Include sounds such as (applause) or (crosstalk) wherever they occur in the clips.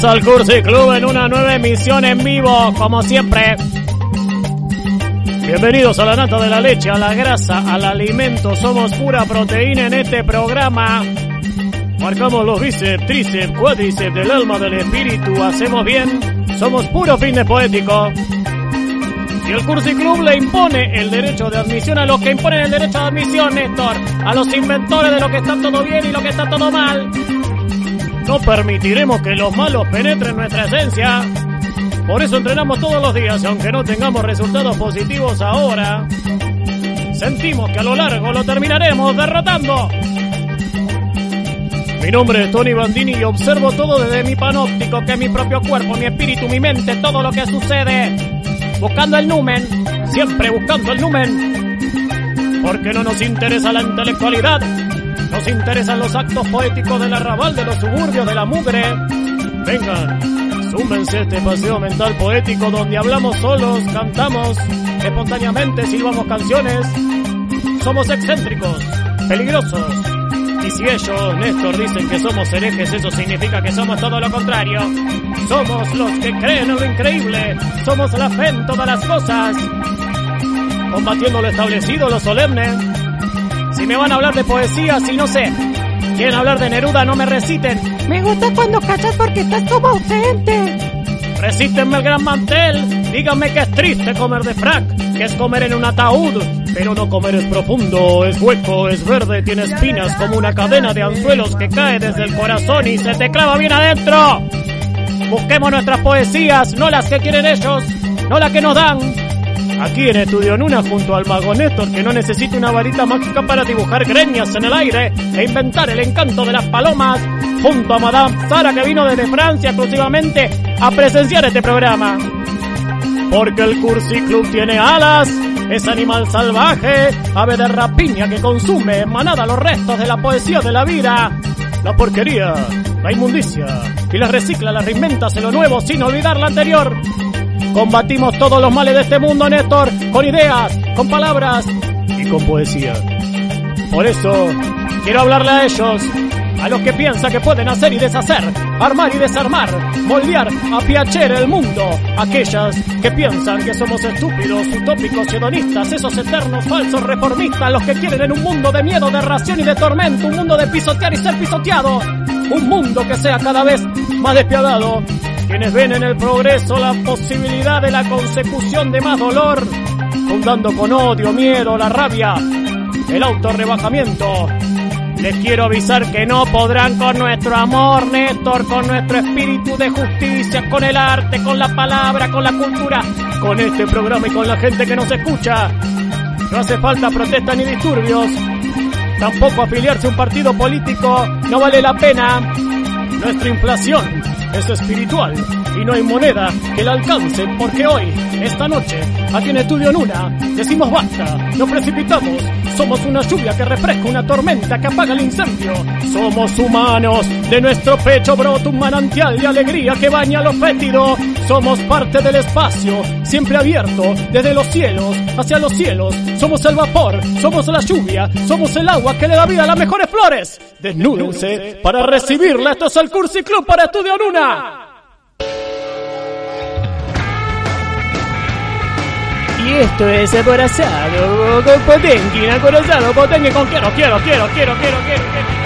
Bienvenidos al Cursi Club en una nueva emisión en vivo, como siempre. Bienvenidos a la nata de la leche, a la grasa, al alimento. Somos pura proteína en este programa. Marcamos los bíceps, tríceps, cuádriceps del alma, del espíritu. Hacemos bien. Somos puro fitness poético. Y el Cursi Club le impone el derecho de admisión a los que imponen el derecho de admisión, Néstor. A los inventores de lo que está todo bien y lo que está todo mal. No permitiremos que los malos penetren nuestra esencia. Por eso entrenamos todos los días aunque no tengamos resultados positivos ahora, sentimos que a lo largo lo terminaremos derrotando. Mi nombre es Tony Bandini y observo todo desde mi panóptico, que es mi propio cuerpo, mi espíritu, mi mente, todo lo que sucede. Buscando el numen, siempre buscando el numen. Porque no nos interesa la intelectualidad, nos interesan los actos poéticos del arrabal, de los suburbios, de la mugre. Vengan, súmense a este paseo mental poético donde hablamos solos, cantamos, espontáneamente silbamos canciones. Somos excéntricos, peligrosos. Y si ellos, Néstor, dicen que somos herejes, eso significa que somos todo lo contrario. Somos los que creen en lo increíble. Somos la fe en todas las cosas. Combatiendo lo establecido, lo solemne. Si me van a hablar de poesía, si no sé. Quieren hablar de Neruda, no me reciten. Me gusta cuando cachas porque estás como ausente. Recítenme el gran mantel. Díganme que es triste comer de frac, que es comer en un ataúd. Pero no comer es profundo, es hueco, es verde, tiene espinas como una cadena de anzuelos que cae desde el corazón y se te clava bien adentro. Busquemos nuestras poesías, no las que quieren ellos, no las que nos dan. Aquí en Estudio Nuna junto al mago Néstor que no necesita una varita mágica para dibujar greñas en el aire e inventar el encanto de las palomas, junto a Madame Sara que vino desde Francia exclusivamente a presenciar este programa. Porque el Cursi Club tiene alas, es animal salvaje, ave de rapiña que consume en manada los restos de la poesía de la vida, la porquería, la inmundicia, y la recicla, la reinventa, hace lo nuevo sin olvidar lo anterior. Combatimos todos los males de este mundo, Néstor, con ideas, con palabras y con poesía. Por eso, quiero hablarle a ellos, a los que piensan que pueden hacer y deshacer, armar y desarmar, moldear a Piacere el mundo, aquellas que piensan que somos estúpidos, utópicos, hedonistas, esos eternos falsos reformistas, los que quieren en un mundo de miedo, de ración y de tormento, un mundo de pisotear y ser pisoteado, un mundo que sea cada vez más despiadado, quienes ven en el progreso la posibilidad de la consecución de más dolor, fundando con odio, miedo, la rabia, el autorrebajamiento. Les quiero avisar que no podrán con nuestro amor, Néstor, con nuestro espíritu de justicia, con el arte, con la palabra, con la cultura, con este programa y con la gente que nos escucha. No hace falta protestas ni disturbios. Tampoco afiliarse a un partido político no vale la pena. Nuestra inflación es espiritual y no hay moneda que la alcance porque hoy, esta noche, aquí en Estudio Nuna, decimos basta, nos precipitamos, somos una lluvia que refresca una tormenta que apaga el incendio, somos humanos, de nuestro pecho brota un manantial de alegría que baña lo fétido, somos parte del espacio, siempre abierto, desde los cielos hacia los cielos, somos el vapor, somos la lluvia, somos el agua que le da vida a las mejores flores. Desnúdense para recibirla, esto es el Cursi Club para Estudio Y esto es acorazado con Potenkin, acorazado Potenkin con quiero, quiero, quiero, quiero, quiero, quiero. Quiero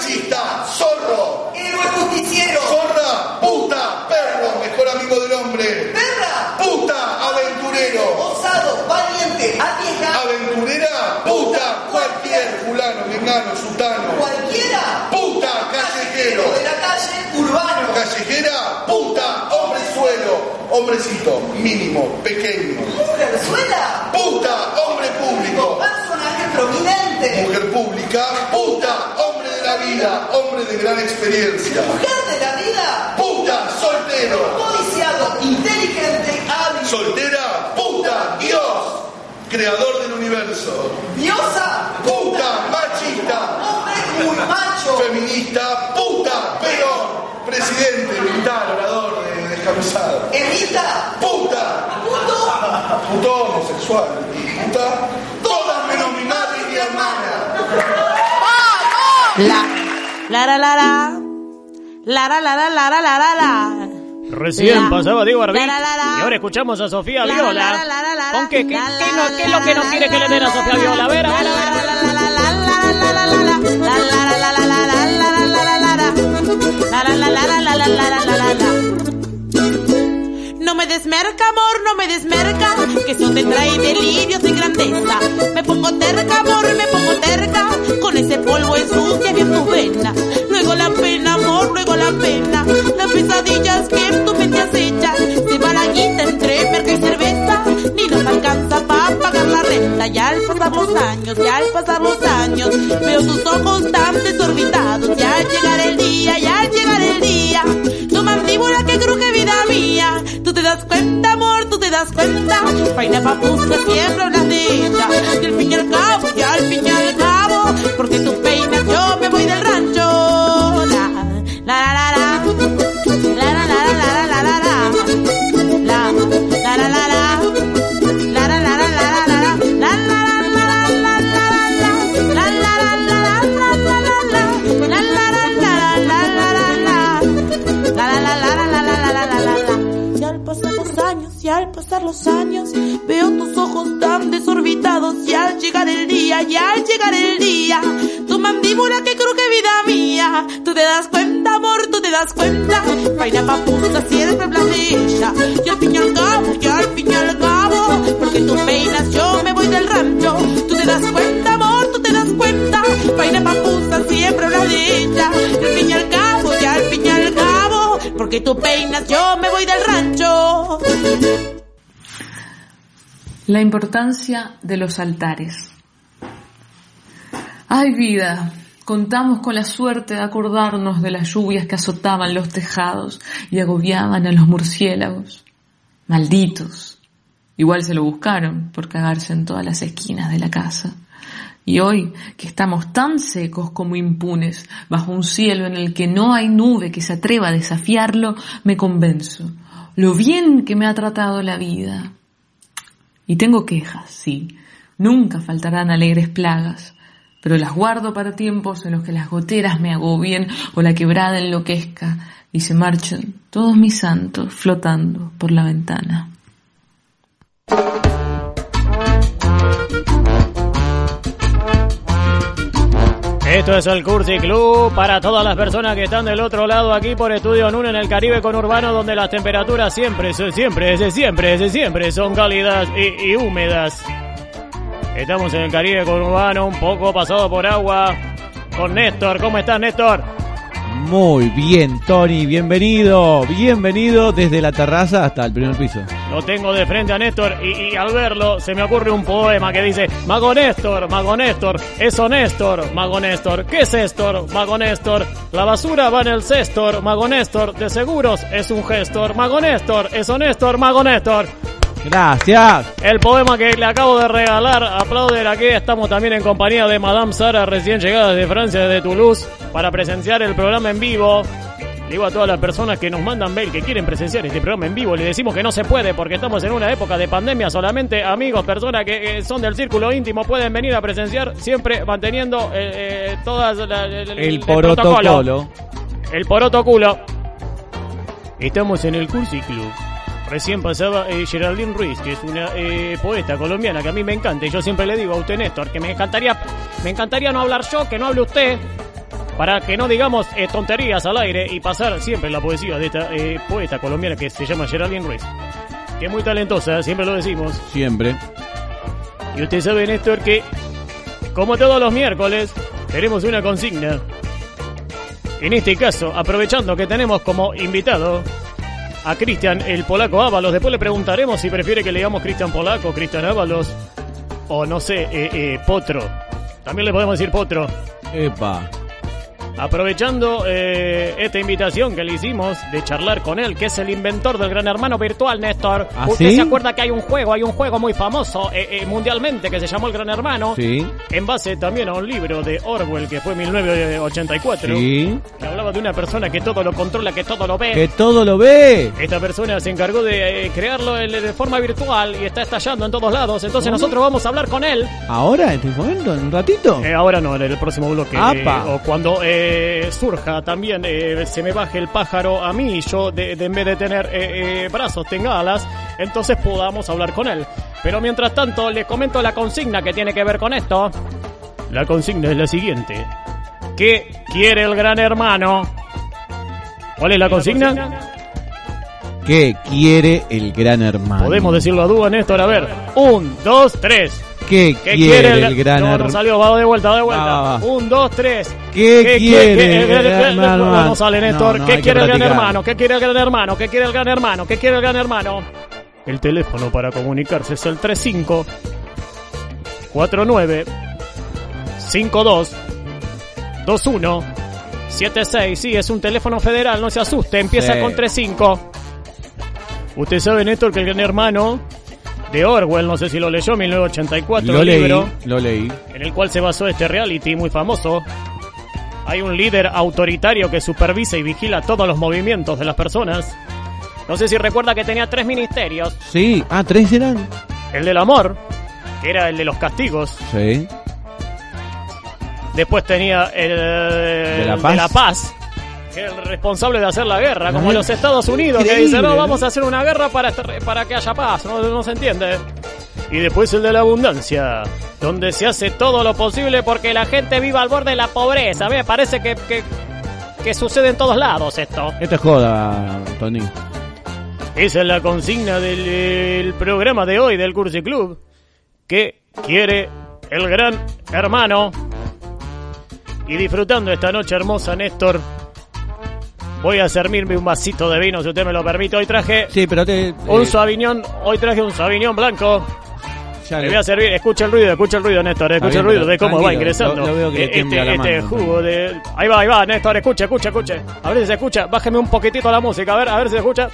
machista, zorro. Héroe justiciero. Zorra, puta, perro, mejor amigo del hombre. Perra. Puta, aventurero. Osado, valiente, arriesgado. Aventurera, puta, cualquier fulano, vengano, sutano. Cualquiera. Puta, callejero. De la calle, urbano. Callejera, puta, hombre suelo. Hombrecito, mínimo, pequeño. Mujerzuela. Puta, hombre público. Personaje prominente. Mujer pública, puta, vida, hombre de gran experiencia. Mujer de la vida. Puta, soltero. Codiciado, inteligente, hábil. Soltera, puta, Dios, creador del universo. Diosa. Puta, machista. Hombre muy macho. Feminista, puta, peor. Presidente, militar, orador, de, descamisado. Evita. Puta, Puto. puto homosexual. Puta, todas menos mi madre y mi hermana. La, la la la la. La la la la la la la la. Recién la, pasaba Diego Arbit y ahora escuchamos a Sofía Viola. ¿Con qué? ¿Qué, es lo que no quiere que le den a Sofía Viola? A ver, a ver, a ver. No me desmerca, amor, no me desmerca, que eso te trae delirios y grandeza. Me pongo terca, amor, me pongo terca, con ese polvo ensucia bien tu vena. Luego la pena, amor, luego la pena, las pesadillas que en tu mente acechan. Se va la guita entre merca y cerveza, ni nos alcanza para pagar la renta. Y al pasar los años, y al pasar los años, veo tus ojos tan desorbitados. Y al llegar el día, y al llegar el día, tu mandíbula que cruje vida mía. Tú te das cuenta, amor, tú te das cuenta. Faina papusa siempre hablas de ella. Y al fin y al cabo, y al fin y al cabo, porque tú porque tú peinas, yo me voy del rancho. La importancia de los altares. Ay vida, contamos con la suerte de acordarnos de las lluvias que azotaban los tejados y agobiaban a los murciélagos. Malditos. Igual se lo buscaron por cagarse en todas las esquinas de la casa. Y hoy, que estamos tan secos como impunes, bajo un cielo en el que no hay nube que se atreva a desafiarlo, me convenzo. Lo bien que me ha tratado la vida. Y tengo quejas, sí. Nunca faltarán alegres plagas, pero las guardo para tiempos en los que las goteras me agobien o la quebrada enloquezca y se marchen todos mis santos flotando por la ventana. Esto es el Cursi Club para todas las personas que están del otro lado aquí por Estudio Nun en el Caribe con Urbano donde las temperaturas siempre, siempre, siempre, siempre son cálidas y, y húmedas. Estamos en el Caribe con Urbano, un poco pasado por agua, con Néstor. ¿Cómo estás, Néstor? Muy bien, Tony, bienvenido, bienvenido desde la terraza hasta el primer piso. Lo tengo de frente a Néstor y, al verlo se me ocurre un poema que dice Mago Néstor, Mago Néstor, eso Néstor, Mago Néstor, ¿qué es Néstor, Mago Néstor? La basura va en el cestor, Mago Néstor, de seguros es un gestor, Mago Néstor, eso Néstor, Mago Néstor. Gracias. El poema que le acabo de regalar, aplauden aquí, estamos también en compañía de Madame Sara, recién llegada de Francia, de Toulouse, para presenciar el programa en vivo. Le digo a todas las personas que nos mandan mail que quieren presenciar este programa en vivo, le decimos que no se puede porque estamos en una época de pandemia, solamente amigos, personas que son del círculo íntimo pueden venir a presenciar, siempre manteniendo eh, eh, todas la- el, el- El el protocolo. protocolo. El poroto culo. Estamos en el Cursi Club. Recién pasaba eh, Geraldine Ruiz, que es una eh, poeta colombiana que a mí me encanta. Y yo siempre le digo a usted, Néstor, que me encantaría, me encantaría no hablar yo, que no hable usted. para que no digamos eh, tonterías al aire y pasar siempre la poesía de esta poeta colombiana que se llama Geraldine Ruiz. Que es muy talentosa, siempre lo decimos. Siempre. Y usted sabe, Néstor, que como todos los miércoles, tenemos una consigna. En este caso, aprovechando que tenemos como invitado a Cristian el Polaco Ábalos, después le preguntaremos si prefiere que le digamos Cristian Polaco, Cristian Ábalos o no sé, eh, eh, Potro. También le podemos decir Potro. Epa. Aprovechando eh, esta invitación que le hicimos de charlar con él, que es el inventor del Gran Hermano Virtual, Néstor. ¿Ah, Usted sí? se acuerda que hay un juego, hay un juego muy famoso eh, eh, mundialmente que se llamó el Gran Hermano. Sí. En base también a un libro de Orwell que fue 1984. Sí. Que hablaba de una persona que todo lo controla, que todo lo ve. Que todo lo ve. Esta persona se encargó de crearlo de forma virtual y está estallando en todos lados. Entonces nosotros vamos a hablar con él. ¿Ahora? ¿En este momento? ¿En un ratito? Eh, ahora no, en el próximo bloque. O cuando eh, surja también, eh, se me baje el pájaro a mí y yo, de, de- en vez de tener eh, eh, brazos, tenga alas, entonces podamos hablar con él. Pero mientras tanto, les comento la consigna que tiene que ver con esto. La consigna es la siguiente. ¿Qué quiere el gran hermano? ¿Cuál es la consigna? ¿Qué quiere el gran hermano? Podemos decirlo a dúo, Néstor. A ver, un, dos, tres. ¿Qué, ¿Qué quiere, el gran No, no salió, va de vuelta, va de vuelta. Va, va, va. Un, dos, tres. ¿Qué quiere el gran el gran hermano? No sale, Néstor. No, ¿Qué quiere el gran hermano? ¿Qué quiere el gran hermano? ¿Qué quiere el gran hermano? ¿Qué quiere el gran hermano? El teléfono para comunicarse es el 35 49 52 21 76. Sí, es un teléfono federal, no se asuste. Empieza Sí. con 35. Usted sabe, Néstor, que el gran hermano de Orwell, no sé si lo leyó, 1984, Lo leí, libro lo leí. en el cual se basó este reality muy famoso. Hay un líder autoritario que supervisa y vigila todos los movimientos de las personas. No sé si recuerda que tenía tres ministerios. Sí. Ah, ¿tres eran? El del amor, que era el de los castigos. Sí. Después tenía el ¿De la paz? de la paz, que el responsable de hacer la guerra, como los Estados Unidos, que dicen, no, vamos a hacer una guerra para, estar- para que haya paz, no, no se entiende. Y después el de la abundancia, donde se hace todo lo posible porque la gente viva al borde de la pobreza. Me parece que, que, que sucede en todos lados esto. Esto es joda, Tony. Esa es la consigna del el programa de hoy del Cursi Club. ¿Qué quiere el gran hermano? Y disfrutando esta noche hermosa, Néstor, voy a servirme un vasito de vino, si usted me lo permite. Hoy traje Sí, pero te... un eh, Sauvignon, hoy traje un Sauvignon blanco. Le voy a servir, escucha el ruido, escucha el ruido, Néstor, escucha bien, el ruido de cómo va ingresando. lo- lo veo que le Eh, este, este jugo de... Ahí va, ahí va, Néstor, escucha, escucha, escucha. A ver si se escucha, bájeme un poquitito la música, a ver, a ver si se escucha.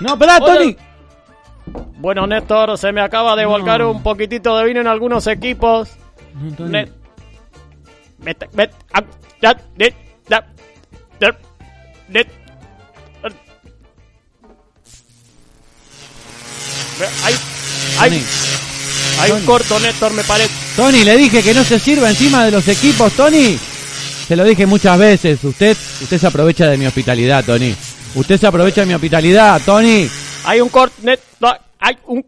No, Hola. Tony. Bueno, Néstor, se me acaba de volcar un poquitito de vino en algunos equipos. No, Hay, hay, Tony. hay un corto, Néstor, me parece. Tony, le dije que no se sirva encima de los equipos, Tony. Se lo dije muchas veces. Usted, usted se aprovecha de mi hospitalidad, Tony. Usted se aprovecha de mi hospitalidad, Tony. Hay un corto, Néstor, hay un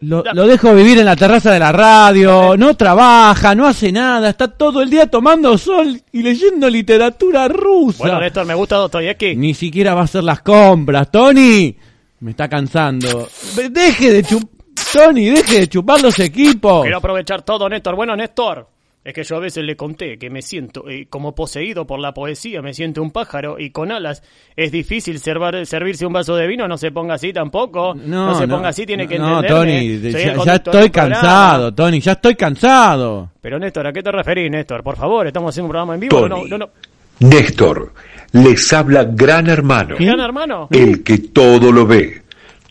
Lo, lo dejo vivir en la terraza de la radio. (laughs) No trabaja, no hace nada. Está todo el día tomando sol y leyendo literatura rusa. Bueno, Néstor, me gusta Dostoyevsky. Ni siquiera va a hacer las compras, Tony. Me está cansando. Deje de chupar, Tony, deje de chupar los equipos. Quiero aprovechar todo, Néstor. Bueno, Néstor, es que yo a veces le conté que me siento eh, como poseído por la poesía, me siento un pájaro y con alas. Es difícil servar- servirse un vaso de vino, no se ponga así tampoco. No, se ponga así, tiene que No, entenderme. Tony, ya, estoy cansado, Tony, ya estoy cansado. Pero Néstor, ¿a qué te referís, Néstor? Por favor, estamos haciendo un programa en vivo. No, Tony. no, no. Néstor, les habla Gran Hermano, Gran hermano. el que todo lo ve,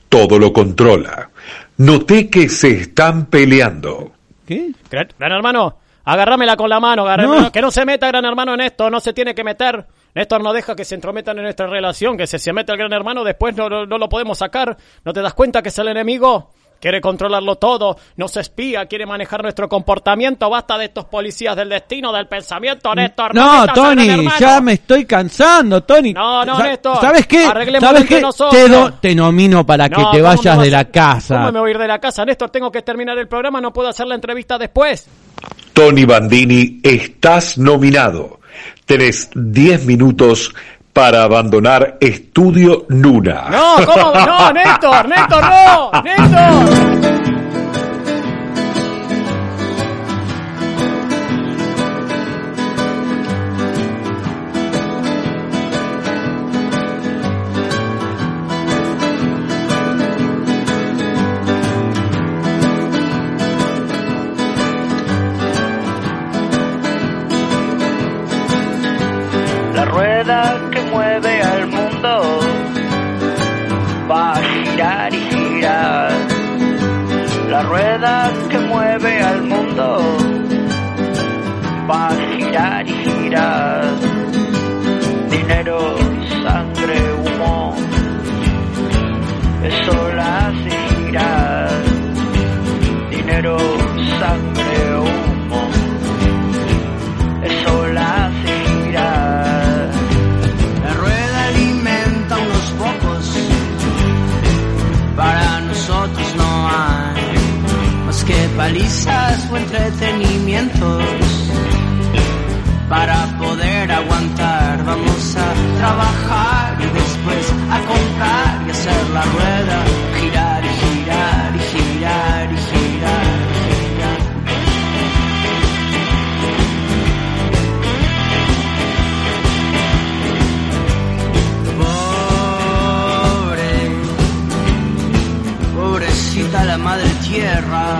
todo lo controla. Noté que se están peleando. ¿Qué? Gran, gran hermano, agárramela con la mano. No. Que no se meta gran hermano en esto, no se tiene que meter. Néstor no deja que se entrometan en nuestra relación, que si se mete el gran hermano después no, no, no lo podemos sacar. ¿No te das cuenta que es el enemigo? quiere controlarlo todo, nos espía, quiere manejar nuestro comportamiento. Basta de estos policías del destino, del pensamiento, Néstor. No, Tony, ya me estoy cansando, Tony. No, no, Néstor, ¿Sabes qué? ¿Sabes qué? Te, do- te nomino para que No, te ¿cómo vayas de la casa. ¿Cómo me voy a ir de la casa, Néstor? Tengo que terminar el programa, no puedo hacer la entrevista después. Tony Bandini, estás nominado. Tenés 10 minutos para abandonar Estudio Nuna. No, ¿cómo? No, Néstor, Néstor, no, Néstor. Rueda que mueve al mundo va a girar y girar. La rueda que mueve al mundo va a girar y girar. Palizas o entretenimientos. Para poder aguantar vamos a trabajar y después a comprar y hacer la rueda girar y girar y girar y girar girar. Pobre, pobrecita la madre tierra,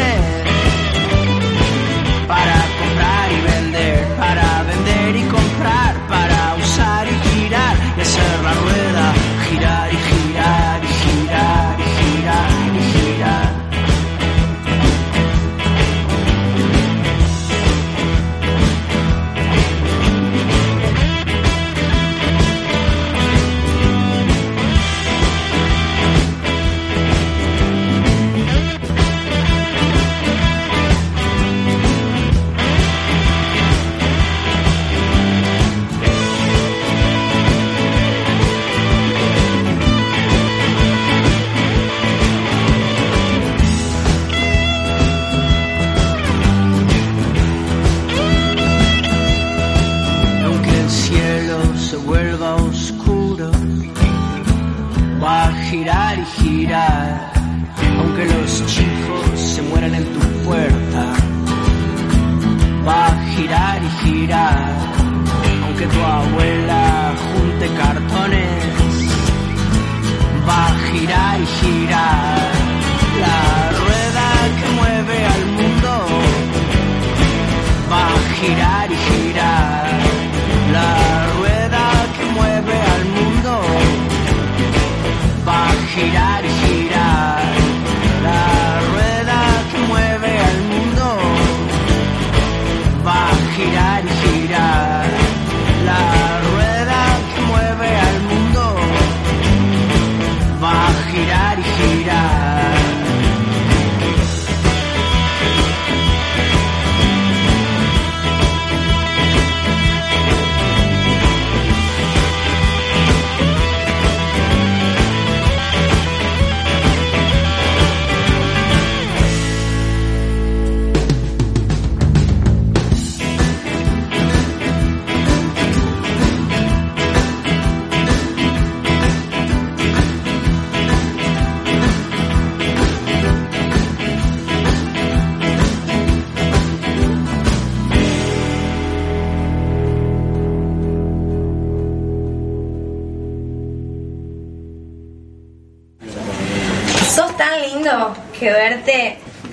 quieren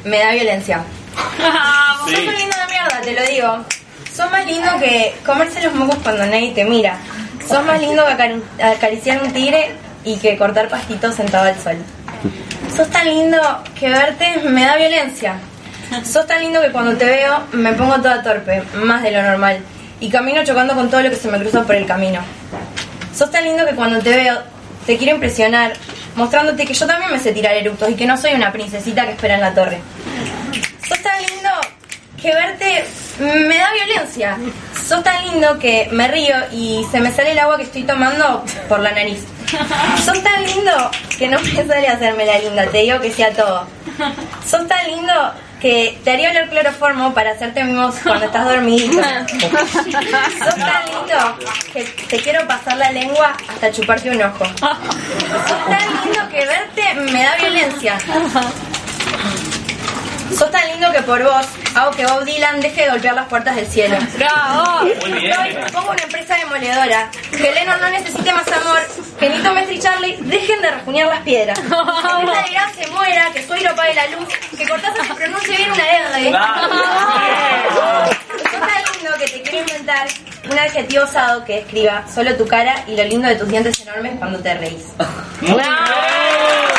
me da violencia. (laughs) Sos un lindo de mierda, te lo digo. Sos más lindo que comerse los mocos cuando nadie te mira. Sos más lindo que acari- acariciar un tigre y que cortar pastitos sentado al sol. Sos tan lindo que verte me da violencia. Sos tan lindo que cuando te veo me pongo toda torpe, más de lo normal. Y camino chocando con todo lo que se me cruza por el camino. Sos tan lindo que cuando te veo te quiero impresionar, mostrándote que yo también me sé tirar eructos y que no soy una princesita que espera en la torre. Sos tan lindo que verte me da violencia. Sos tan lindo que me río y se me sale el agua que estoy tomando por la nariz. Sos tan lindo que no me sale hacerme la linda, te digo que sea todo. Sos tan lindo que te haría oler cloroformo para hacerte mimos cuando estás dormidito. (laughs) Sos tan lindo que te quiero pasar la lengua hasta chuparte un ojo. Sos tan lindo que verte me da violencia. Sos tan lindo que por vos hago que Bob Dylan deje de golpear las puertas del cielo. ¡Bravo! Muy bien. pongo una empresa demoledora. Que Lennon no necesite más amor. Que Nito Mestre y Charlie dejen de rasguñar las piedras. (laughs) Que Mirta Legrand se muera. Que Suero apague la luz. Que Cortázar se pronuncie bien una R. Sos tan lindo que te quiero inventar un adjetivo osado que escriba solo tu cara y lo lindo de tus dientes enormes cuando te reís. ¡Bravo!